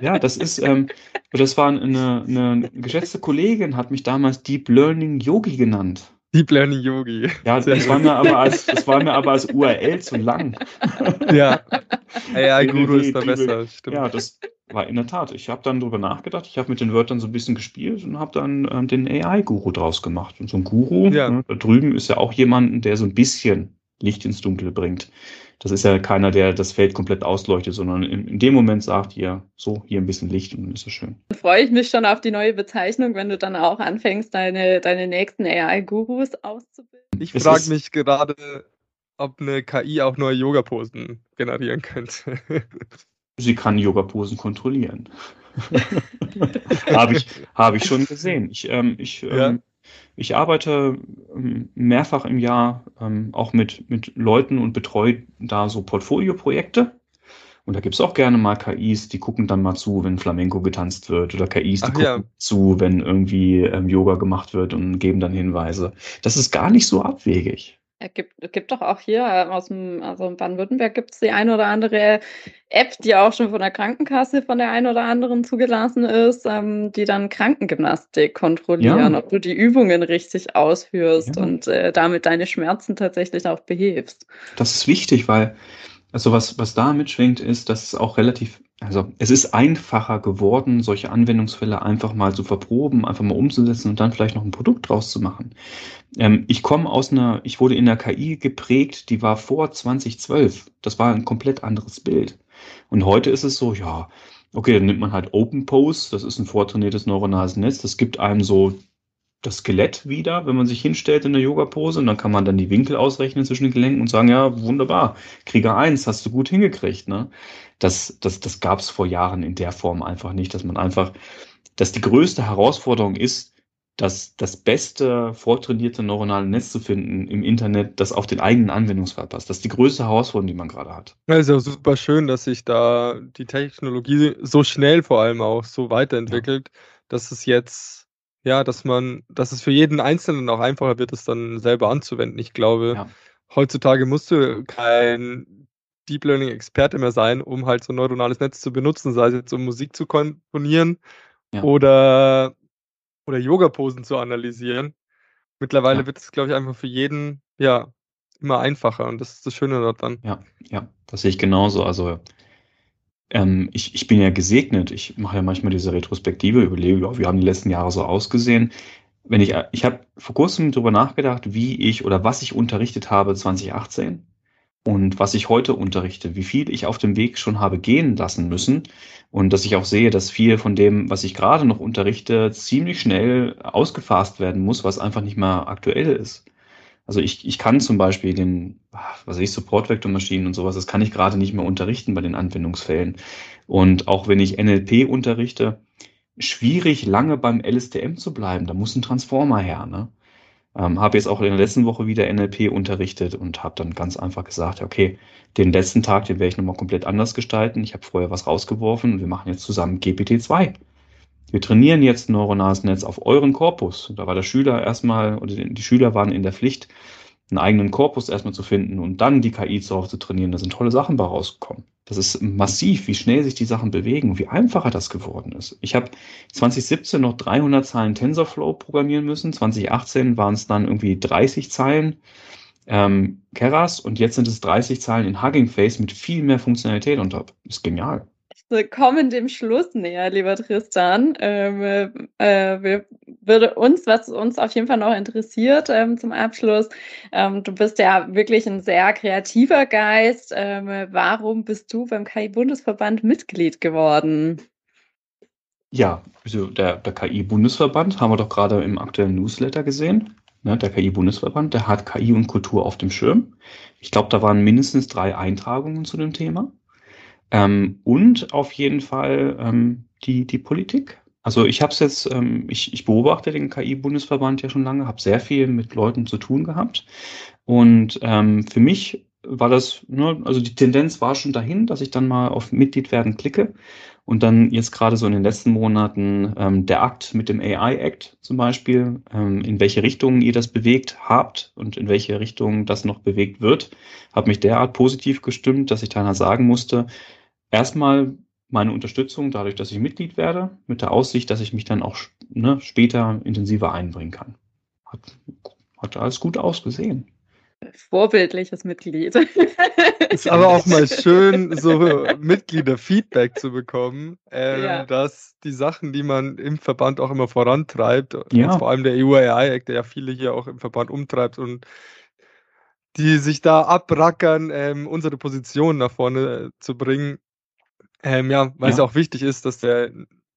Ja, das ist, ähm, das war eine, eine geschätzte Kollegin, hat mich damals Deep Learning Yogi genannt. Deep Learning Yogi. Ja, das war, mir aber als, das war mir aber als URL zu lang. Ja, AI-Guru ist da besser, stimmt. Ja, das, war in der Tat. Ich habe dann darüber nachgedacht, ich habe mit den Wörtern so ein bisschen gespielt und habe dann ähm, den AI-Guru draus gemacht. Und so ein Guru, ja. ne, da drüben ist ja auch jemand, der so ein bisschen Licht ins Dunkle bringt. Das ist ja keiner, der das Feld komplett ausleuchtet, sondern in, in dem Moment sagt ihr, so, hier ein bisschen Licht und dann ist es schön. Dann freue ich mich schon auf die neue Bezeichnung, wenn du dann auch anfängst, deine, deine nächsten AI-Gurus auszubilden. Ich frage mich gerade, ob eine KI auch neue Yoga-Posen generieren könnte. Sie kann Yoga-Posen kontrollieren. Habe ich, hab ich schon gesehen. Ich, ähm, ich, ja. ähm, ich arbeite ähm, mehrfach im Jahr ähm, auch mit, mit Leuten und betreue da so Portfolioprojekte. Und da gibt es auch gerne mal KIs, die gucken dann mal zu, wenn Flamenco getanzt wird oder KIs, die Ach, gucken ja. zu, wenn irgendwie ähm, Yoga gemacht wird und geben dann Hinweise. Das ist gar nicht so abwegig. Es gibt, gibt doch auch hier äh, aus dem, also in Baden-Württemberg gibt es die ein oder andere App, die auch schon von der Krankenkasse von der einen oder anderen zugelassen ist, ähm, die dann Krankengymnastik kontrollieren, ja. ob du die Übungen richtig ausführst ja. und äh, damit deine Schmerzen tatsächlich auch behebst. Das ist wichtig, weil also was, was da mitschwingt, ist, dass es auch relativ also es ist einfacher geworden, solche Anwendungsfälle einfach mal zu verproben, einfach mal umzusetzen und dann vielleicht noch ein Produkt draus zu machen. Ähm, ich komme aus einer, ich wurde in der KI geprägt, die war vor 2012. Das war ein komplett anderes Bild. Und heute ist es so, ja, okay, dann nimmt man halt Open Pose, das ist ein vortrainiertes neuronales Netz, das gibt einem so das Skelett wieder, wenn man sich hinstellt in der Yoga-Pose und dann kann man dann die Winkel ausrechnen zwischen den Gelenken und sagen, ja, wunderbar, Krieger 1, hast du gut hingekriegt. Ne? Das, das, das gab es vor Jahren in der Form einfach nicht, dass man einfach, dass die größte Herausforderung ist, das, das beste vortrainierte neuronale Netz zu finden im Internet, das auf den eigenen Anwendungsfall passt. Das ist die größte Herausforderung, die man gerade hat. Ja, ist ja super schön, dass sich da die Technologie so schnell vor allem auch so weiterentwickelt, ja. dass es jetzt, ja, dass man, dass es für jeden Einzelnen auch einfacher wird, es dann selber anzuwenden. Ich glaube, ja. heutzutage musst du kein Deep Learning Experte mehr sein, um halt so ein neuronales Netz zu benutzen, sei es jetzt um Musik zu komponieren ja. oder oder Yoga-Posen zu analysieren. Mittlerweile ja. wird es, glaube ich, einfach für jeden, ja, immer einfacher und das ist das Schöne daran. Ja, ja, das sehe ich genauso. Also ähm, ich, ich bin ja gesegnet. Ich mache ja manchmal diese Retrospektive, überlege, ja, wie haben die letzten Jahre so ausgesehen. Wenn ich, ich habe vor kurzem darüber nachgedacht, wie ich oder was ich unterrichtet habe 2018 und was ich heute unterrichte, wie viel ich auf dem Weg schon habe gehen lassen müssen und dass ich auch sehe, dass viel von dem, was ich gerade noch unterrichte, ziemlich schnell ausgefasst werden muss, was einfach nicht mehr aktuell ist. Also ich, ich kann zum Beispiel den, was weiß ich, Support-Vektormaschinen und sowas, das kann ich gerade nicht mehr unterrichten bei den Anwendungsfällen. Und auch wenn ich NLP unterrichte, schwierig lange beim LSTM zu bleiben, da muss ein Transformer her. Ne? Ähm, habe jetzt auch in der letzten Woche wieder NLP unterrichtet und habe dann ganz einfach gesagt, okay, den letzten Tag, den werde ich nochmal komplett anders gestalten. Ich habe vorher was rausgeworfen und wir machen jetzt zusammen GPT-2. Wir trainieren jetzt ein neuronales Netz auf euren Korpus. Da war der Schüler erstmal, oder die Schüler waren in der Pflicht, einen eigenen Korpus erstmal zu finden und dann die KI darauf zu trainieren. Da sind tolle Sachen bei rausgekommen. Das ist massiv, wie schnell sich die Sachen bewegen und wie einfacher das geworden ist. Ich habe 2017 noch 300 Zeilen TensorFlow programmieren müssen. 2018 waren es dann irgendwie 30 Zeilen ähm, Keras und jetzt sind es 30 Zeilen in Hugging Face mit viel mehr Funktionalität und das ist genial kommen dem Schluss näher, lieber Tristan. Ähm, äh, wir, würde uns, was uns auf jeden Fall noch interessiert ähm, zum Abschluss, ähm, du bist ja wirklich ein sehr kreativer Geist. Ähm, warum bist du beim KI-Bundesverband Mitglied geworden? Ja, also der, der KI-Bundesverband haben wir doch gerade im aktuellen Newsletter gesehen. Ne, der KI-Bundesverband, der hat KI und Kultur auf dem Schirm. Ich glaube, da waren mindestens drei Eintragungen zu dem Thema. Ähm, und auf jeden Fall ähm, die, die Politik. Also ich habe es jetzt, ähm, ich, ich beobachte den KI-Bundesverband ja schon lange, habe sehr viel mit Leuten zu tun gehabt. Und ähm, für mich war das, ne, also die Tendenz war schon dahin, dass ich dann mal auf Mitglied werden klicke. Und dann jetzt gerade so in den letzten Monaten ähm, der Akt mit dem AI-Act zum Beispiel, ähm, in welche Richtung ihr das bewegt habt und in welche Richtung das noch bewegt wird, hat mich derart positiv gestimmt, dass ich dann sagen musste, erstmal meine Unterstützung dadurch, dass ich Mitglied werde, mit der Aussicht, dass ich mich dann auch ne, später intensiver einbringen kann. Hat, hat alles gut ausgesehen. Vorbildliches Mitglied. Ist aber auch mal schön, so Mitgliederfeedback zu bekommen, ähm, ja. dass die Sachen, die man im Verband auch immer vorantreibt, ja. vor allem der EU-AI-Act, der ja viele hier auch im Verband umtreibt und die sich da abrackern, ähm, unsere Position nach vorne zu bringen, ähm, ja, weil ja. es auch wichtig ist, dass der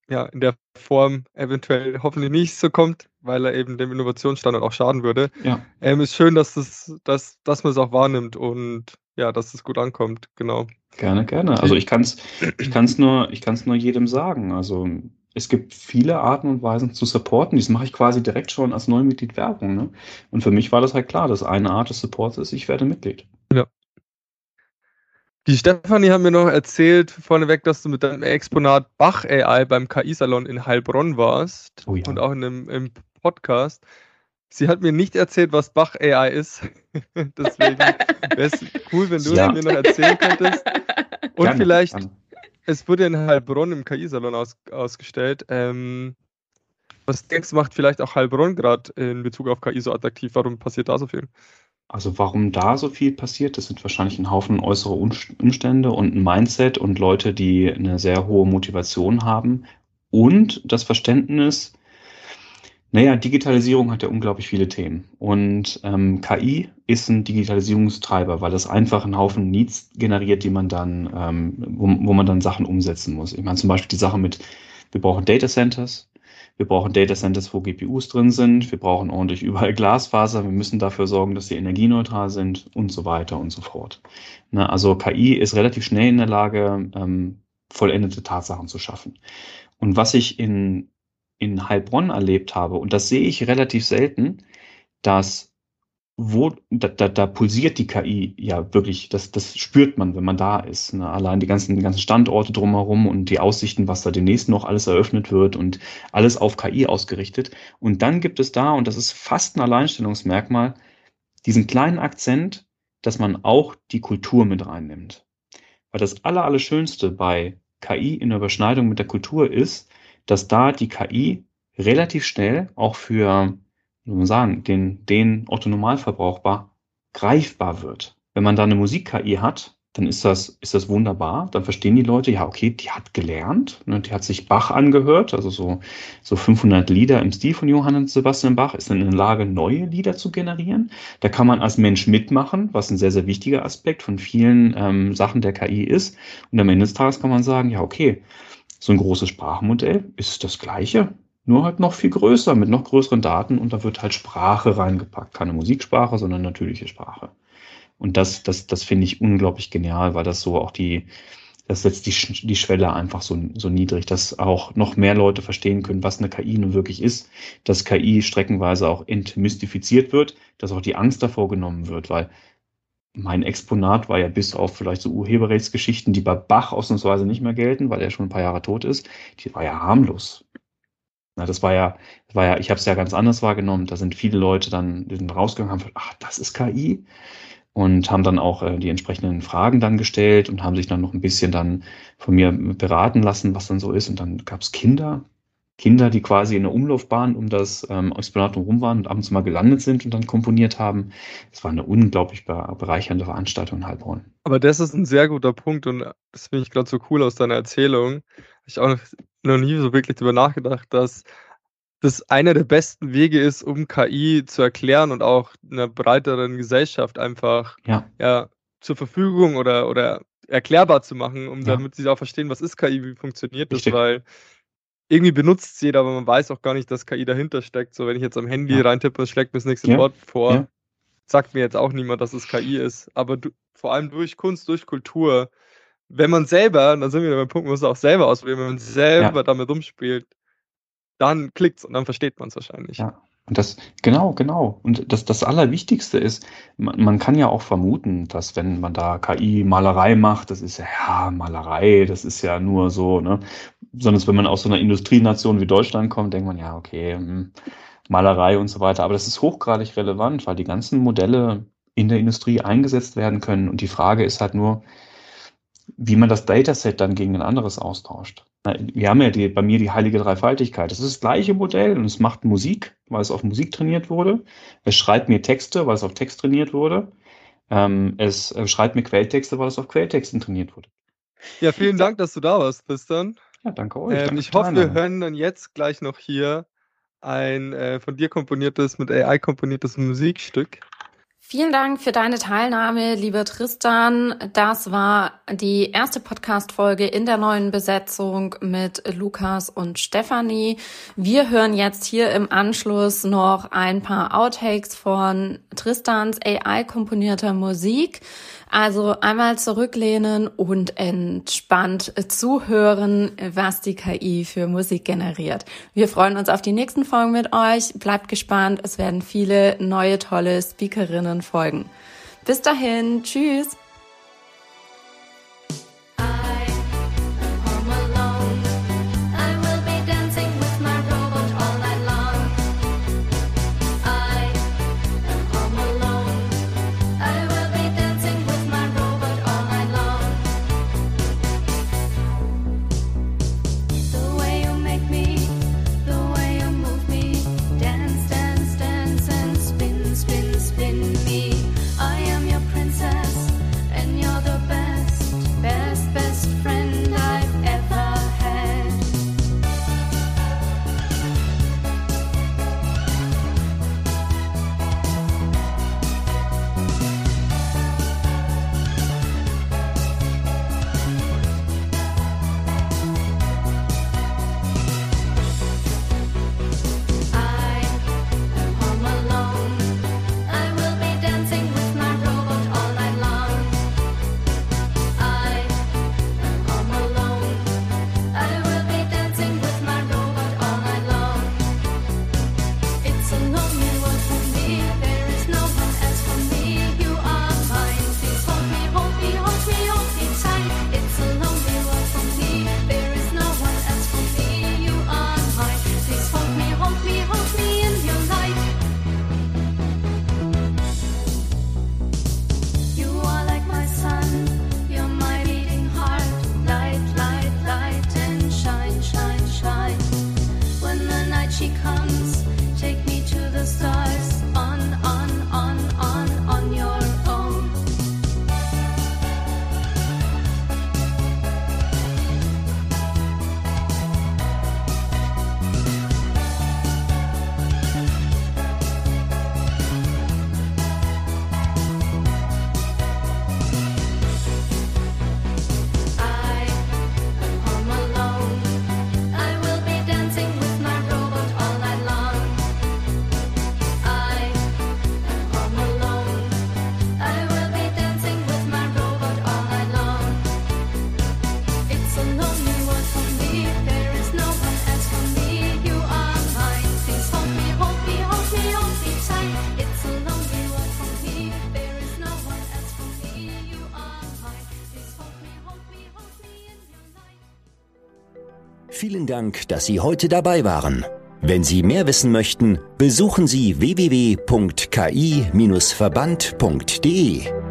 ja in der Form eventuell hoffentlich nicht so kommt, weil er eben dem Innovationsstandard auch schaden würde. Ja. Ähm, ist schön, dass das, dass, dass man es auch wahrnimmt und ja, dass es gut ankommt, genau. Gerne, gerne. Also ich kann es ich kann's nur, ich kann's nur jedem sagen. Also es gibt viele Arten und Weisen zu supporten. Das mache ich quasi direkt schon als Neumitglied Werbung. Ne? Und für mich war das halt klar, dass eine Art des Supports ist, ich werde Mitglied. Ja, die Stefanie hat mir noch erzählt vorneweg, dass du mit deinem Exponat Bach AI beim KI-Salon in Heilbronn warst oh ja. und auch in einem im Podcast. Sie hat mir nicht erzählt, was Bach AI ist. Deswegen wäre es cool, wenn du ja. es mir noch erzählen könntest. Und gerne, vielleicht, gerne. es wurde in Heilbronn im KI-Salon aus, ausgestellt. Ähm, was denkst du, macht vielleicht auch Heilbronn gerade in Bezug auf KI so attraktiv? Warum passiert da so viel? Also warum da so viel passiert, das sind wahrscheinlich ein Haufen äußere Umstände und ein Mindset und Leute, die eine sehr hohe Motivation haben. Und das Verständnis, naja, Digitalisierung hat ja unglaublich viele Themen. Und ähm, KI ist ein Digitalisierungstreiber, weil das einfach einen Haufen Needs generiert, die man dann, ähm, wo, wo man dann Sachen umsetzen muss. Ich meine zum Beispiel die Sache mit, wir brauchen Data Centers, wir brauchen Data Centers, wo GPUs drin sind. Wir brauchen ordentlich überall Glasfaser. Wir müssen dafür sorgen, dass sie energieneutral sind und so weiter und so fort. Na, also KI ist relativ schnell in der Lage, ähm, vollendete Tatsachen zu schaffen. Und was ich in in Heilbronn erlebt habe, und das sehe ich relativ selten, dass wo, da, da, da pulsiert die KI ja wirklich, das, das spürt man, wenn man da ist. Ne? Allein die ganzen, die ganzen Standorte drumherum und die Aussichten, was da demnächst noch alles eröffnet wird und alles auf KI ausgerichtet. Und dann gibt es da, und das ist fast ein Alleinstellungsmerkmal, diesen kleinen Akzent, dass man auch die Kultur mit reinnimmt. Weil das aller, aller Schönste bei KI in der Überschneidung mit der Kultur ist, dass da die KI relativ schnell auch für wie man sagen, den, den Otto-Normalverbrauchbar greifbar wird. Wenn man da eine Musik-KI hat, dann ist das, ist das wunderbar. Dann verstehen die Leute, ja, okay, die hat gelernt, ne, die hat sich Bach angehört, also so, so 500 Lieder im Stil von Johann Sebastian Bach, ist dann in der Lage, neue Lieder zu generieren. Da kann man als Mensch mitmachen, was ein sehr, sehr wichtiger Aspekt von vielen ähm, Sachen der KI ist. Und am Ende des Tages kann man sagen, ja, okay, so ein großes Sprachmodell ist das Gleiche nur halt noch viel größer, mit noch größeren Daten und da wird halt Sprache reingepackt. Keine Musiksprache, sondern natürliche Sprache. Und das, das, das finde ich unglaublich genial, weil das so auch die, das setzt die, die Schwelle einfach so, so niedrig, dass auch noch mehr Leute verstehen können, was eine KI nun wirklich ist, dass KI streckenweise auch entmystifiziert wird, dass auch die Angst davor genommen wird, weil mein Exponat war ja bis auf vielleicht so Urheberrechtsgeschichten, die bei Bach ausnahmsweise nicht mehr gelten, weil er schon ein paar Jahre tot ist, die war ja harmlos. Na, das war ja, das war ja, ich habe es ja ganz anders wahrgenommen. Da sind viele Leute dann rausgegangen, haben gesagt, ach, das ist KI und haben dann auch äh, die entsprechenden Fragen dann gestellt und haben sich dann noch ein bisschen dann von mir beraten lassen, was dann so ist. Und dann gab es Kinder, Kinder, die quasi in der Umlaufbahn um das ähm, Exponat rum waren und abends mal gelandet sind und dann komponiert haben. Es war eine unglaublich bereichernde Veranstaltung in Heilbronn. Aber das ist ein sehr guter Punkt und das finde ich gerade so cool aus deiner Erzählung. Ich auch noch nie so wirklich darüber nachgedacht, dass das einer der besten Wege ist, um KI zu erklären und auch einer breiteren Gesellschaft einfach ja. ja zur Verfügung oder, oder erklärbar zu machen, um ja. damit sie auch verstehen, was ist KI, wie funktioniert das, weil irgendwie benutzt es jeder, aber man weiß auch gar nicht, dass KI dahinter steckt. So, wenn ich jetzt am Handy ja. reintippe, schlägt mir das nächste ja. Wort vor, sagt mir jetzt auch niemand, dass es KI ist. Aber du, vor allem durch Kunst, durch Kultur wenn man selber, dann sind wir beim Punkt, man muss es auch selber ausprobieren, wenn man selber ja. damit rumspielt, dann klickt's und dann versteht man es wahrscheinlich. Ja. Und das, genau, genau. Und das, das Allerwichtigste ist, man, man kann ja auch vermuten, dass wenn man da KI-Malerei macht, das ist ja, ja, Malerei, das ist ja nur so, ne? Sondern wenn man aus so einer Industrienation wie Deutschland kommt, denkt man, ja, okay, hm, Malerei und so weiter. Aber das ist hochgradig relevant, weil die ganzen Modelle in der Industrie eingesetzt werden können. Und die Frage ist halt nur, wie man das Dataset dann gegen ein anderes austauscht. Wir haben ja die, bei mir die heilige Dreifaltigkeit. Das ist das gleiche Modell und es macht Musik, weil es auf Musik trainiert wurde. Es schreibt mir Texte, weil es auf Text trainiert wurde. Ähm, es äh, schreibt mir Quelltexte, weil es auf Quelltexten trainiert wurde. Ja, vielen Dank, dass du da warst, Tristan. Ja, danke euch. Ähm, danke ich hoffe, wir hören dann jetzt gleich noch hier ein äh, von dir komponiertes, mit AI komponiertes Musikstück. Vielen Dank für deine Teilnahme, lieber Tristan. Das war die erste Podcast-Folge in der neuen Besetzung mit Lukas und Stefanie. Wir hören jetzt hier im Anschluss noch ein paar Outtakes von Tristans AI-komponierter Musik. Also einmal zurücklehnen und entspannt zuhören, was die KI für Musik generiert. Wir freuen uns auf die nächsten Folgen mit euch. Bleibt gespannt. Es werden viele neue tolle Speakerinnen folgen. Bis dahin. Tschüss. Dank, dass Sie heute dabei waren. Wenn Sie mehr wissen möchten, besuchen Sie www.ki-verband.de.